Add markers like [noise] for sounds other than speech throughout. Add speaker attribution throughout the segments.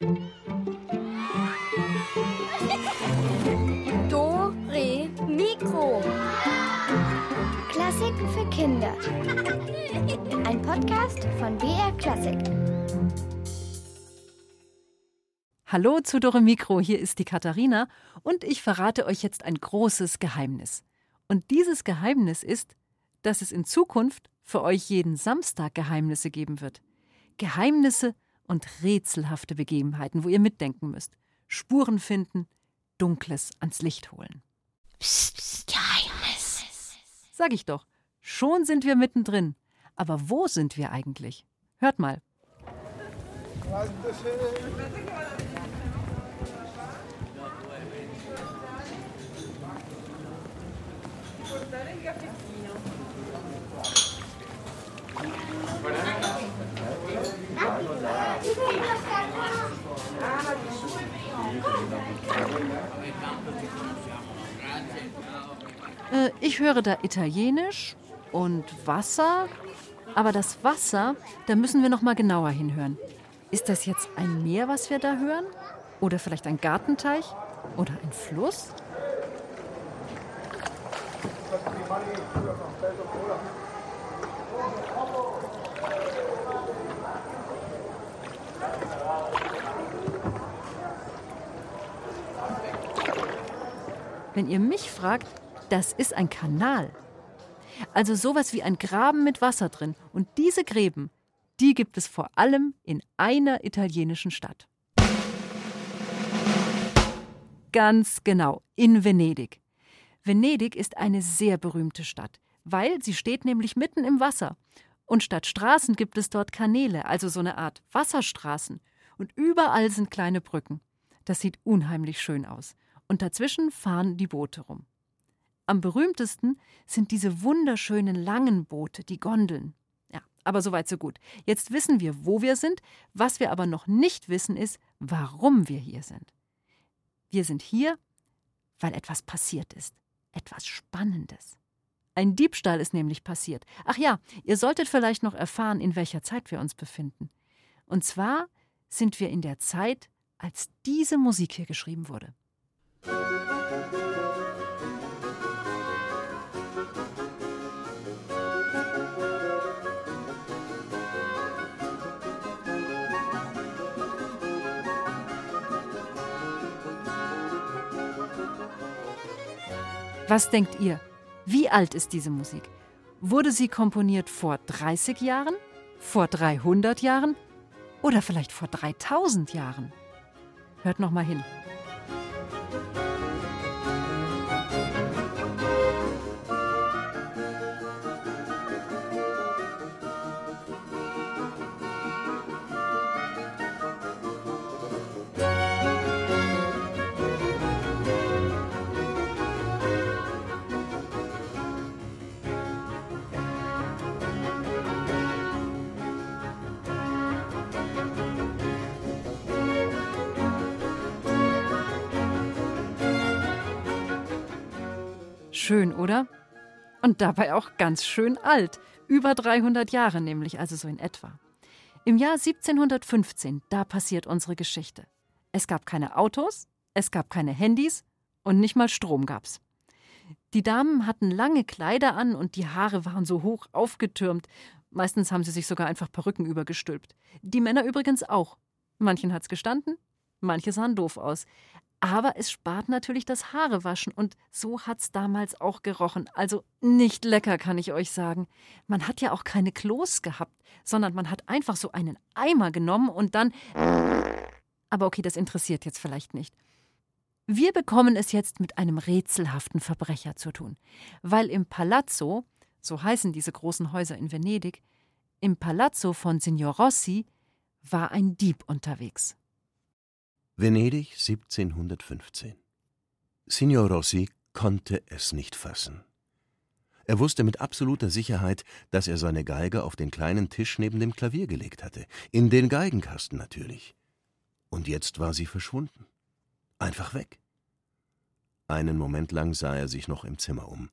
Speaker 1: Do, Re, Mikro. Klassiken für Kinder. Ein Podcast von BR Klassik.
Speaker 2: Hallo zu Dore Mikro, hier ist die Katharina und ich verrate euch jetzt ein großes Geheimnis. Und dieses Geheimnis ist, dass es in Zukunft für euch jeden Samstag Geheimnisse geben wird. Geheimnisse und rätselhafte Begebenheiten, wo ihr mitdenken müsst. Spuren finden, Dunkles ans Licht holen.
Speaker 1: Psst, psst, Geheimnis.
Speaker 2: Sag ich doch, schon sind wir mittendrin. Aber wo sind wir eigentlich? Hört mal. Äh, ich höre da Italienisch und Wasser. Aber das Wasser, da müssen wir noch mal genauer hinhören. Ist das jetzt ein Meer, was wir da hören? Oder vielleicht ein Gartenteich? Oder ein Fluss? Wenn ihr mich fragt, das ist ein Kanal. Also sowas wie ein Graben mit Wasser drin. Und diese Gräben, die gibt es vor allem in einer italienischen Stadt. Ganz genau, in Venedig. Venedig ist eine sehr berühmte Stadt, weil sie steht nämlich mitten im Wasser. Und statt Straßen gibt es dort Kanäle, also so eine Art Wasserstraßen. Und überall sind kleine Brücken. Das sieht unheimlich schön aus. Und dazwischen fahren die Boote rum. Am berühmtesten sind diese wunderschönen langen Boote, die Gondeln. Ja, aber soweit so gut. Jetzt wissen wir, wo wir sind. Was wir aber noch nicht wissen, ist, warum wir hier sind. Wir sind hier, weil etwas passiert ist. Etwas Spannendes. Ein Diebstahl ist nämlich passiert. Ach ja, ihr solltet vielleicht noch erfahren, in welcher Zeit wir uns befinden. Und zwar sind wir in der Zeit, als diese Musik hier geschrieben wurde. Was denkt ihr? Wie alt ist diese Musik? Wurde sie komponiert vor 30 Jahren? Vor 300 Jahren? Oder vielleicht vor 3000 Jahren? Hört noch mal hin. Schön, oder? Und dabei auch ganz schön alt. Über 300 Jahre nämlich, also so in etwa. Im Jahr 1715, da passiert unsere Geschichte. Es gab keine Autos, es gab keine Handys und nicht mal Strom gab's. Die Damen hatten lange Kleider an und die Haare waren so hoch aufgetürmt. Meistens haben sie sich sogar einfach Perücken übergestülpt. Die Männer übrigens auch. Manchen hat's gestanden, manche sahen doof aus. Aber es spart natürlich das Haarewaschen und so hat's damals auch gerochen. Also nicht lecker, kann ich euch sagen. Man hat ja auch keine Klos gehabt, sondern man hat einfach so einen Eimer genommen und dann. Aber okay, das interessiert jetzt vielleicht nicht. Wir bekommen es jetzt mit einem rätselhaften Verbrecher zu tun, weil im Palazzo, so heißen diese großen Häuser in Venedig, im Palazzo von Signor Rossi war ein Dieb unterwegs.
Speaker 3: Venedig 1715. Signor Rossi konnte es nicht fassen. Er wusste mit absoluter Sicherheit, dass er seine Geige auf den kleinen Tisch neben dem Klavier gelegt hatte, in den Geigenkasten natürlich. Und jetzt war sie verschwunden. Einfach weg. Einen Moment lang sah er sich noch im Zimmer um.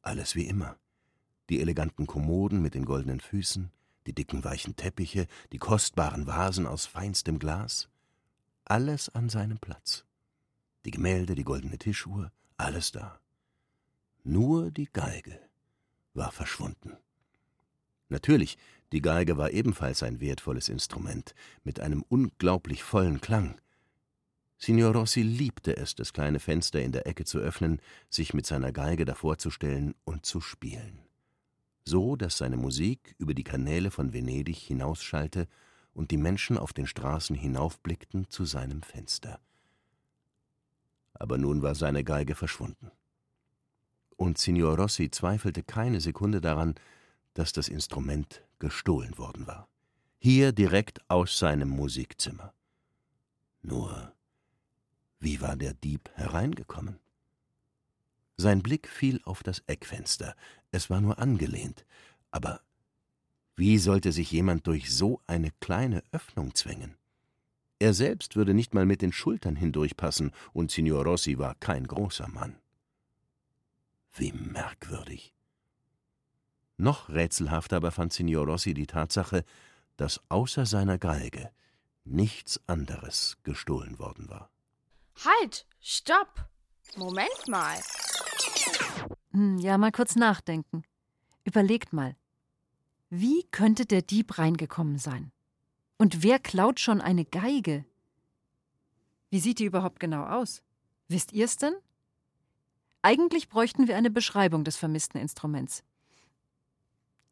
Speaker 3: Alles wie immer. Die eleganten Kommoden mit den goldenen Füßen, die dicken weichen Teppiche, die kostbaren Vasen aus feinstem Glas. Alles an seinem Platz. Die Gemälde, die goldene Tischuhr, alles da. Nur die Geige war verschwunden. Natürlich, die Geige war ebenfalls ein wertvolles Instrument, mit einem unglaublich vollen Klang. Signor Rossi liebte es, das kleine Fenster in der Ecke zu öffnen, sich mit seiner Geige davorzustellen und zu spielen. So, dass seine Musik über die Kanäle von Venedig hinausschallte und die Menschen auf den Straßen hinaufblickten zu seinem Fenster. Aber nun war seine Geige verschwunden. Und Signor Rossi zweifelte keine Sekunde daran, dass das Instrument gestohlen worden war. Hier direkt aus seinem Musikzimmer. Nur, wie war der Dieb hereingekommen? Sein Blick fiel auf das Eckfenster. Es war nur angelehnt. Aber wie sollte sich jemand durch so eine kleine Öffnung zwängen? Er selbst würde nicht mal mit den Schultern hindurchpassen, und Signor Rossi war kein großer Mann. Wie merkwürdig. Noch rätselhafter aber fand Signor Rossi die Tatsache, dass außer seiner Geige nichts anderes gestohlen worden war.
Speaker 4: Halt! Stopp! Moment mal.
Speaker 2: Hm, ja, mal kurz nachdenken. Überlegt mal. Wie könnte der Dieb reingekommen sein? Und wer klaut schon eine Geige? Wie sieht die überhaupt genau aus? Wisst ihr's denn? Eigentlich bräuchten wir eine Beschreibung des vermissten Instruments.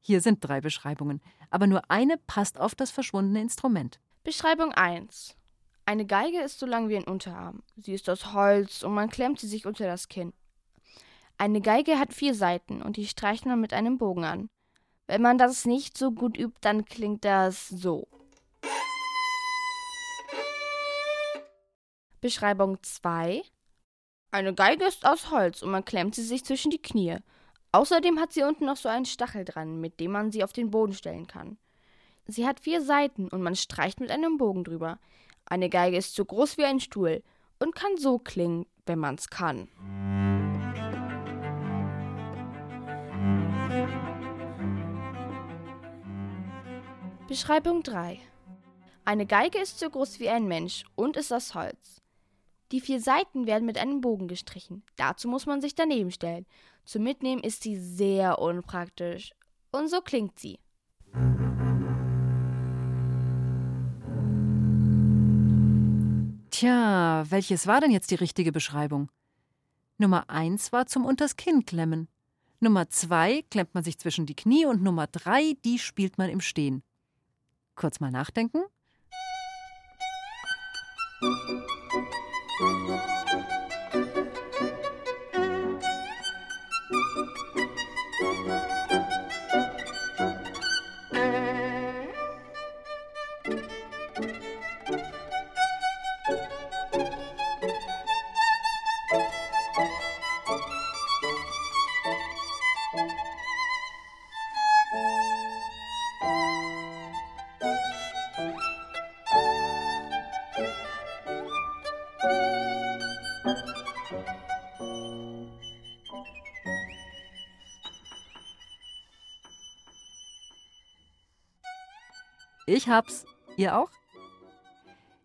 Speaker 2: Hier sind drei Beschreibungen, aber nur eine passt auf das verschwundene Instrument.
Speaker 4: Beschreibung 1. Eine Geige ist so lang wie ein Unterarm. Sie ist aus Holz und man klemmt sie sich unter das Kinn. Eine Geige hat vier Seiten und die streicht man mit einem Bogen an. Wenn man das nicht so gut übt, dann klingt das so. Beschreibung 2. Eine Geige ist aus Holz und man klemmt sie sich zwischen die Knie. Außerdem hat sie unten noch so einen Stachel dran, mit dem man sie auf den Boden stellen kann. Sie hat vier Seiten und man streicht mit einem Bogen drüber. Eine Geige ist so groß wie ein Stuhl und kann so klingen, wenn man's kann. Beschreibung 3 Eine Geige ist so groß wie ein Mensch und ist aus Holz. Die vier Seiten werden mit einem Bogen gestrichen. Dazu muss man sich daneben stellen. Zum Mitnehmen ist sie sehr unpraktisch. Und so klingt sie.
Speaker 2: Tja, welches war denn jetzt die richtige Beschreibung? Nummer eins war zum unters Kinn klemmen. Nummer zwei klemmt man sich zwischen die Knie und Nummer drei, die spielt man im Stehen. Kurz mal nachdenken. Ich hab's. Ihr auch?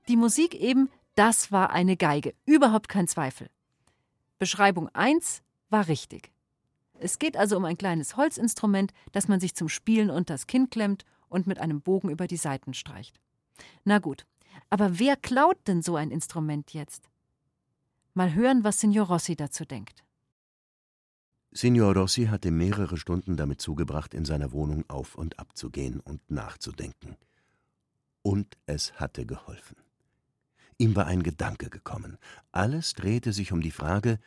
Speaker 2: Die Musik eben, das war eine Geige. Überhaupt kein Zweifel. Beschreibung 1 war richtig. Es geht also um ein kleines Holzinstrument, das man sich zum Spielen unters Kinn klemmt und mit einem Bogen über die Saiten streicht. Na gut, aber wer klaut denn so ein Instrument jetzt? Mal hören, was Signor Rossi dazu denkt.
Speaker 3: Signor Rossi hatte mehrere Stunden damit zugebracht, in seiner Wohnung auf und ab zu gehen und nachzudenken. Und es hatte geholfen. Ihm war ein Gedanke gekommen. Alles drehte sich um die Frage,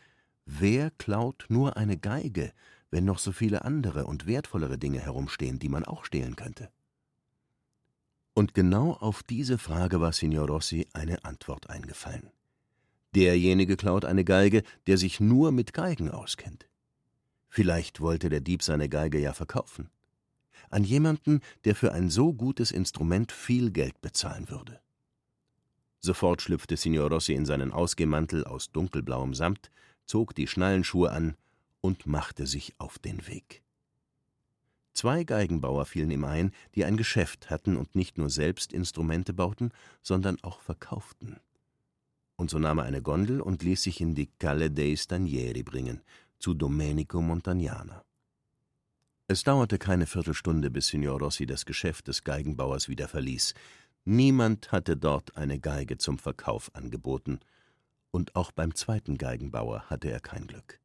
Speaker 3: wer klaut nur eine Geige, wenn noch so viele andere und wertvollere Dinge herumstehen, die man auch stehlen könnte? Und genau auf diese Frage war Signor Rossi eine Antwort eingefallen. Derjenige klaut eine Geige, der sich nur mit Geigen auskennt. Vielleicht wollte der Dieb seine Geige ja verkaufen an jemanden, der für ein so gutes Instrument viel Geld bezahlen würde. Sofort schlüpfte Signor Rossi in seinen Ausgehmantel aus dunkelblauem Samt, zog die Schnallenschuhe an und machte sich auf den Weg. Zwei Geigenbauer fielen ihm ein, die ein Geschäft hatten und nicht nur selbst Instrumente bauten, sondern auch verkauften. Und so nahm er eine Gondel und ließ sich in die Calle dei Stanieri bringen, zu Domenico Montagnana. Es dauerte keine Viertelstunde, bis Signor Rossi das Geschäft des Geigenbauers wieder verließ. Niemand hatte dort eine Geige zum Verkauf angeboten, und auch beim zweiten Geigenbauer hatte er kein Glück.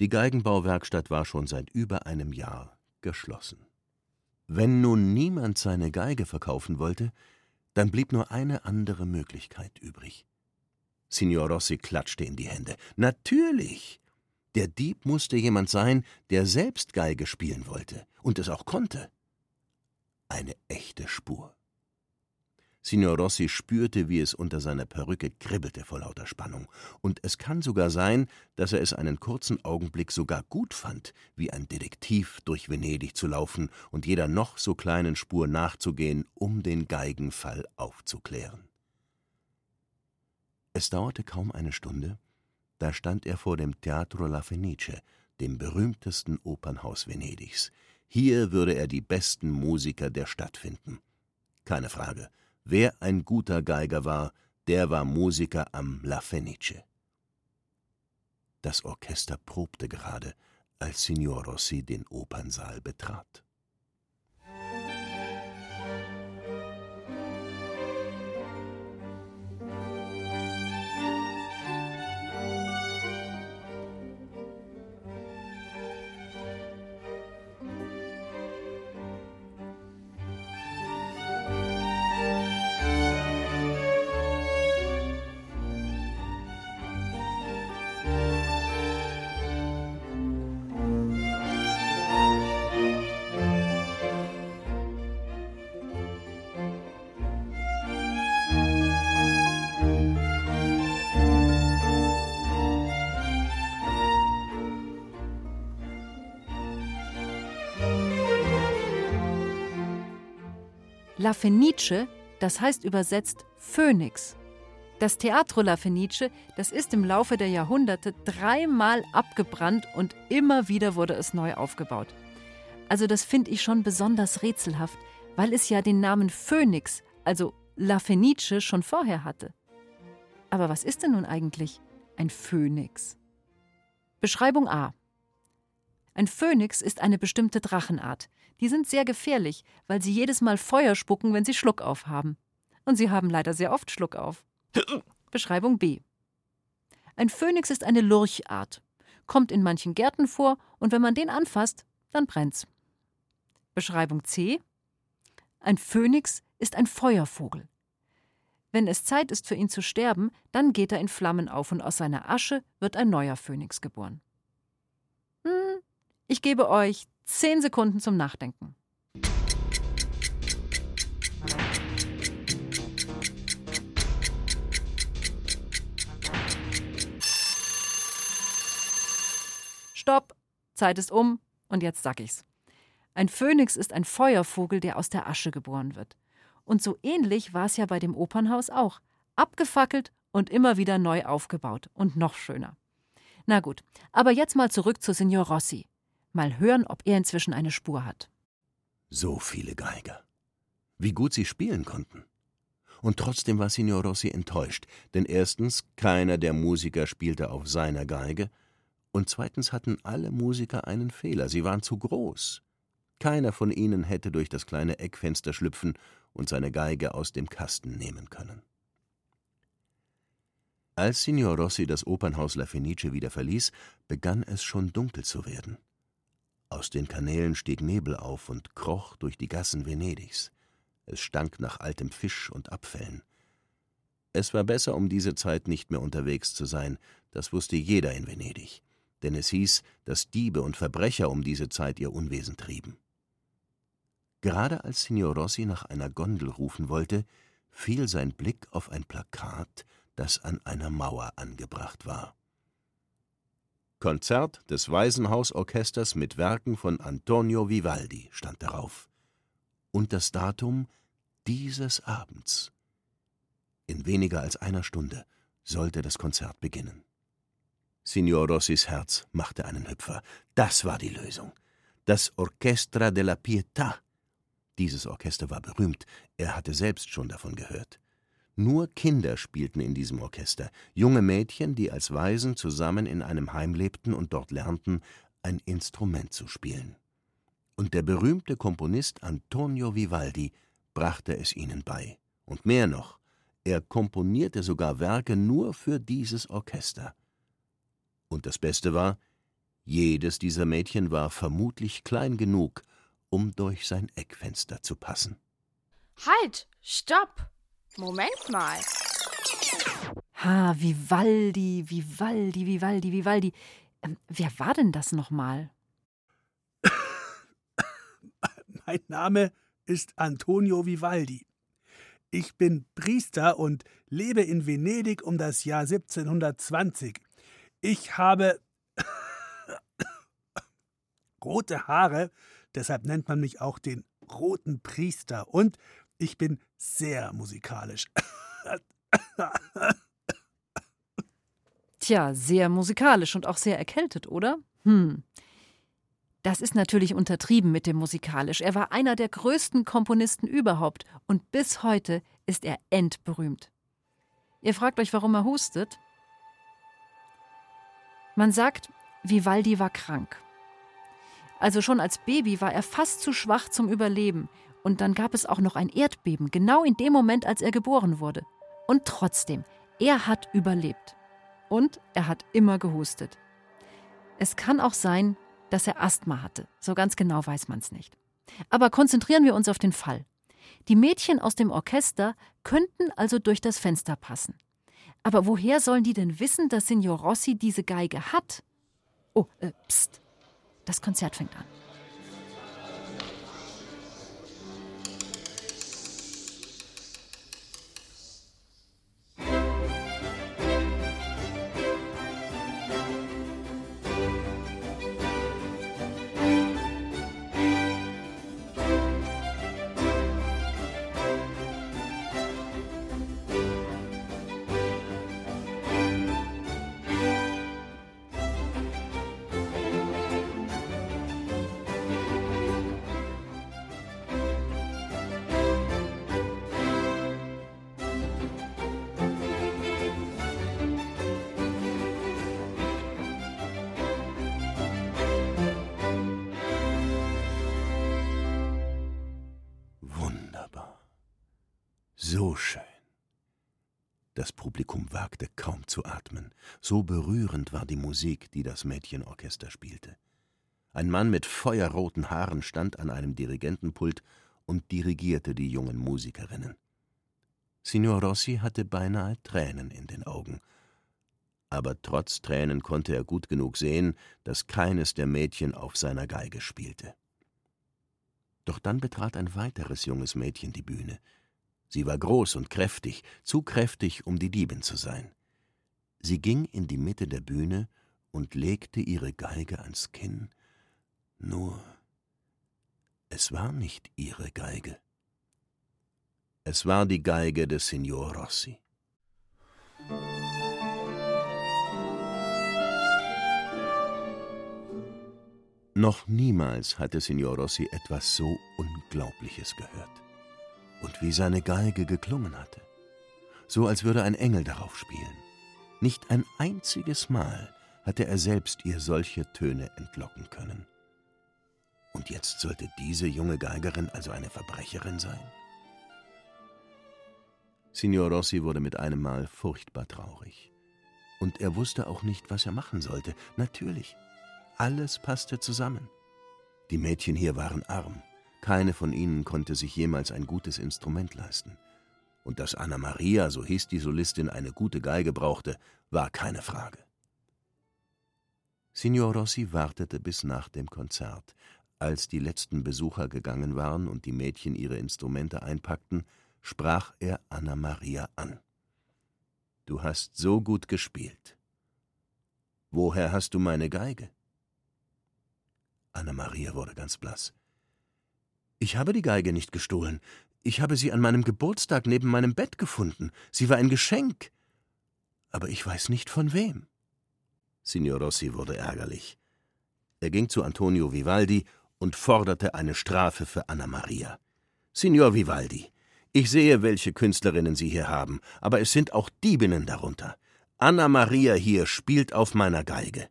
Speaker 3: Die Geigenbauwerkstatt war schon seit über einem Jahr geschlossen. Wenn nun niemand seine Geige verkaufen wollte, dann blieb nur eine andere Möglichkeit übrig. Signor Rossi klatschte in die Hände. Natürlich! Der Dieb musste jemand sein, der selbst Geige spielen wollte und es auch konnte. Eine echte Spur. Signor Rossi spürte, wie es unter seiner Perücke kribbelte vor lauter Spannung, und es kann sogar sein, dass er es einen kurzen Augenblick sogar gut fand, wie ein Detektiv durch Venedig zu laufen und jeder noch so kleinen Spur nachzugehen, um den Geigenfall aufzuklären. Es dauerte kaum eine Stunde, da stand er vor dem Teatro La Fenice, dem berühmtesten Opernhaus Venedigs. Hier würde er die besten Musiker der Stadt finden. Keine Frage, Wer ein guter Geiger war, der war Musiker am La Fenice. Das Orchester probte gerade, als Signor Rossi den Opernsaal betrat.
Speaker 2: La Fenice, das heißt übersetzt Phönix. Das Teatro La Fenice, das ist im Laufe der Jahrhunderte dreimal abgebrannt und immer wieder wurde es neu aufgebaut. Also das finde ich schon besonders rätselhaft, weil es ja den Namen Phönix, also La Fenice, schon vorher hatte. Aber was ist denn nun eigentlich ein Phönix? Beschreibung A. Ein Phönix ist eine bestimmte Drachenart. Die sind sehr gefährlich, weil sie jedes Mal Feuer spucken, wenn sie Schluck auf haben. Und sie haben leider sehr oft Schluck auf. Beschreibung B. Ein Phönix ist eine Lurchart, kommt in manchen Gärten vor und wenn man den anfasst, dann brennt's. Beschreibung C. Ein Phönix ist ein Feuervogel. Wenn es Zeit ist für ihn zu sterben, dann geht er in Flammen auf und aus seiner Asche wird ein neuer Phönix geboren. Ich gebe euch Zehn Sekunden zum Nachdenken. Stopp! Zeit ist um und jetzt sag ich's. Ein Phönix ist ein Feuervogel, der aus der Asche geboren wird. Und so ähnlich war es ja bei dem Opernhaus auch. Abgefackelt und immer wieder neu aufgebaut und noch schöner. Na gut, aber jetzt mal zurück zu Signor Rossi. Mal hören, ob er inzwischen eine Spur hat.
Speaker 3: So viele Geiger. Wie gut sie spielen konnten. Und trotzdem war Signor Rossi enttäuscht, denn erstens, keiner der Musiker spielte auf seiner Geige, und zweitens hatten alle Musiker einen Fehler, sie waren zu groß. Keiner von ihnen hätte durch das kleine Eckfenster schlüpfen und seine Geige aus dem Kasten nehmen können. Als Signor Rossi das Opernhaus La Fenice wieder verließ, begann es schon dunkel zu werden. Aus den Kanälen stieg Nebel auf und kroch durch die Gassen Venedigs. Es stank nach altem Fisch und Abfällen. Es war besser, um diese Zeit nicht mehr unterwegs zu sein, das wusste jeder in Venedig, denn es hieß, dass Diebe und Verbrecher um diese Zeit ihr Unwesen trieben. Gerade als Signor Rossi nach einer Gondel rufen wollte, fiel sein Blick auf ein Plakat, das an einer Mauer angebracht war. Konzert des Waisenhausorchesters mit Werken von Antonio Vivaldi stand darauf. Und das Datum dieses Abends. In weniger als einer Stunde sollte das Konzert beginnen. Signor Rossis Herz machte einen Hüpfer. Das war die Lösung. Das Orchestra della Pietà. Dieses Orchester war berühmt, er hatte selbst schon davon gehört. Nur Kinder spielten in diesem Orchester, junge Mädchen, die als Waisen zusammen in einem Heim lebten und dort lernten, ein Instrument zu spielen. Und der berühmte Komponist Antonio Vivaldi brachte es ihnen bei. Und mehr noch, er komponierte sogar Werke nur für dieses Orchester. Und das Beste war, jedes dieser Mädchen war vermutlich klein genug, um durch sein Eckfenster zu passen.
Speaker 4: Halt! Stopp! Moment mal.
Speaker 2: Ha, Vivaldi, Vivaldi, Vivaldi, Vivaldi. Ähm, wer war denn das nochmal? [laughs]
Speaker 5: Mein Name ist Antonio Vivaldi. Ich bin Priester und lebe in Venedig um das Jahr 1720. Ich habe [coughs] rote Haare, deshalb nennt man mich auch den roten Priester und ich bin sehr musikalisch.
Speaker 2: Tja, sehr musikalisch und auch sehr erkältet, oder? Hm. Das ist natürlich untertrieben mit dem musikalisch. Er war einer der größten Komponisten überhaupt und bis heute ist er endberühmt. Ihr fragt euch, warum er hustet? Man sagt, Vivaldi war krank. Also schon als Baby war er fast zu schwach zum Überleben. Und dann gab es auch noch ein Erdbeben, genau in dem Moment, als er geboren wurde. Und trotzdem, er hat überlebt. Und er hat immer gehustet. Es kann auch sein, dass er Asthma hatte. So ganz genau weiß man es nicht. Aber konzentrieren wir uns auf den Fall. Die Mädchen aus dem Orchester könnten also durch das Fenster passen. Aber woher sollen die denn wissen, dass Signor Rossi diese Geige hat? Oh, äh, pst. Das Konzert fängt an.
Speaker 3: So schön. Das Publikum wagte kaum zu atmen, so berührend war die Musik, die das Mädchenorchester spielte. Ein Mann mit feuerroten Haaren stand an einem Dirigentenpult und dirigierte die jungen Musikerinnen. Signor Rossi hatte beinahe Tränen in den Augen. Aber trotz Tränen konnte er gut genug sehen, dass keines der Mädchen auf seiner Geige spielte. Doch dann betrat ein weiteres junges Mädchen die Bühne. Sie war groß und kräftig, zu kräftig, um die Diebin zu sein. Sie ging in die Mitte der Bühne und legte ihre Geige ans Kinn. Nur, es war nicht ihre Geige. Es war die Geige des Signor Rossi. Noch niemals hatte Signor Rossi etwas so Unglaubliches gehört und wie seine Geige geklungen hatte, so als würde ein Engel darauf spielen. Nicht ein einziges Mal hatte er selbst ihr solche Töne entlocken können. Und jetzt sollte diese junge Geigerin also eine Verbrecherin sein? Signor Rossi wurde mit einem Mal furchtbar traurig. Und er wusste auch nicht, was er machen sollte. Natürlich, alles passte zusammen. Die Mädchen hier waren arm, keine von ihnen konnte sich jemals ein gutes Instrument leisten. Und dass Anna Maria, so hieß die Solistin, eine gute Geige brauchte, war keine Frage. Signor Rossi wartete bis nach dem Konzert. Als die letzten Besucher gegangen waren und die Mädchen ihre Instrumente einpackten, sprach er Anna Maria an. Du hast so gut gespielt. Woher hast du meine Geige? Anna Maria wurde ganz blass. Ich habe die Geige nicht gestohlen. Ich habe sie an meinem Geburtstag neben meinem Bett gefunden. Sie war ein Geschenk. Aber ich weiß nicht von wem. Signor Rossi wurde ärgerlich. Er ging zu Antonio Vivaldi und forderte eine Strafe für Anna Maria. Signor Vivaldi, Ich sehe, welche Künstlerinnen Sie hier haben, aber es sind auch Diebinnen darunter. Anna Maria hier spielt auf meiner Geige.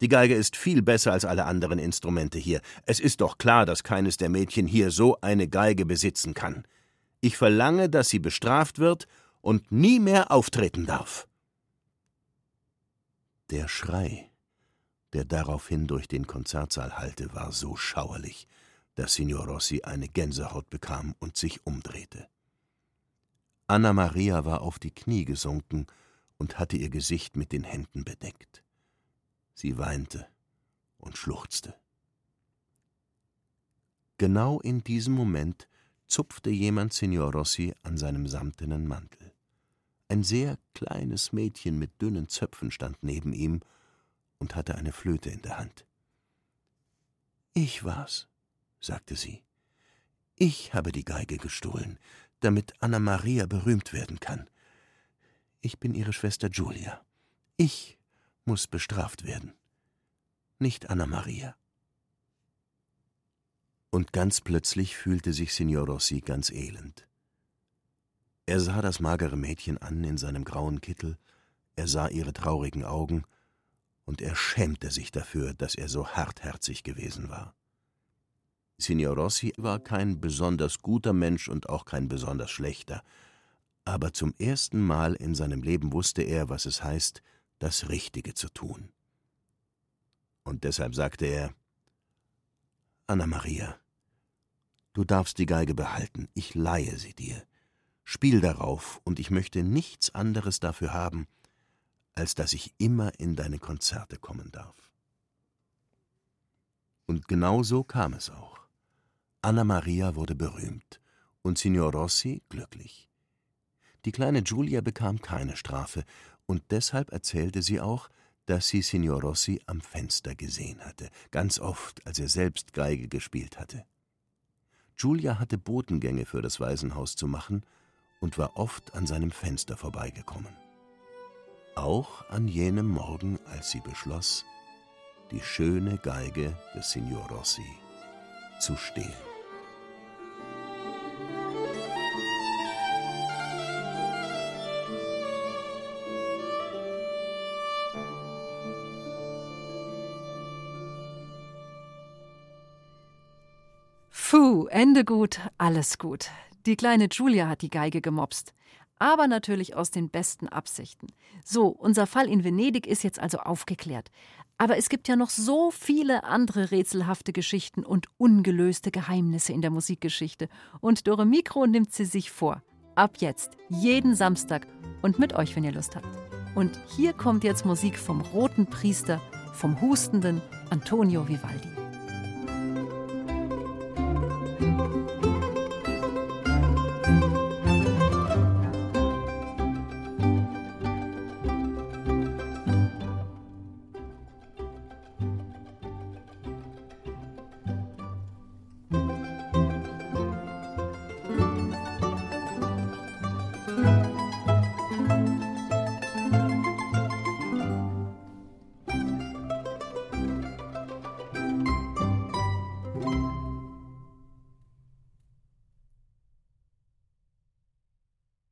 Speaker 3: Die Geige ist viel besser als alle anderen Instrumente hier. Es ist doch klar, dass keines der Mädchen hier so eine Geige besitzen kann. Ich verlange, dass sie bestraft wird und nie mehr auftreten darf. Der Schrei, der daraufhin durch den Konzertsaal hallte, war so schauerlich, dass Signor Rossi eine Gänsehaut bekam und sich umdrehte. Anna Maria war auf die Knie gesunken und hatte ihr Gesicht mit den Händen bedeckt. Sie weinte und schluchzte. Genau in diesem Moment zupfte jemand Signor Rossi an seinem samtenen Mantel. Ein sehr kleines Mädchen mit dünnen Zöpfen stand neben ihm und hatte eine Flöte in der Hand. Ich war's, sagte sie. Ich habe die Geige gestohlen, damit Anna Maria berühmt werden kann. Ich bin ihre Schwester Julia. Ich muss bestraft werden. Nicht Anna Maria. Und ganz plötzlich fühlte sich Signor Rossi ganz elend. Er sah das magere Mädchen an in seinem grauen Kittel, er sah ihre traurigen Augen, und er schämte sich dafür, dass er so hartherzig gewesen war. Signor Rossi war kein besonders guter Mensch und auch kein besonders schlechter, aber zum ersten Mal in seinem Leben wusste er, was es heißt, das Richtige zu tun. Und deshalb sagte er Anna Maria, du darfst die Geige behalten, ich leihe sie dir. Spiel darauf, und ich möchte nichts anderes dafür haben, als dass ich immer in deine Konzerte kommen darf. Und genau so kam es auch. Anna Maria wurde berühmt und Signor Rossi glücklich. Die kleine Giulia bekam keine Strafe, und deshalb erzählte sie auch, dass sie Signor Rossi am Fenster gesehen hatte, ganz oft, als er selbst Geige gespielt hatte. Giulia hatte Botengänge für das Waisenhaus zu machen und war oft an seinem Fenster vorbeigekommen. Auch an jenem Morgen, als sie beschloss, die schöne Geige des Signor Rossi zu stehlen.
Speaker 2: Ende gut, alles gut. Die kleine Julia hat die Geige gemopst. Aber natürlich aus den besten Absichten. So, unser Fall in Venedig ist jetzt also aufgeklärt. Aber es gibt ja noch so viele andere rätselhafte Geschichten und ungelöste Geheimnisse in der Musikgeschichte. Und Dore Mikro nimmt sie sich vor. Ab jetzt, jeden Samstag und mit euch, wenn ihr Lust habt. Und hier kommt jetzt Musik vom roten Priester, vom hustenden Antonio Vivaldi.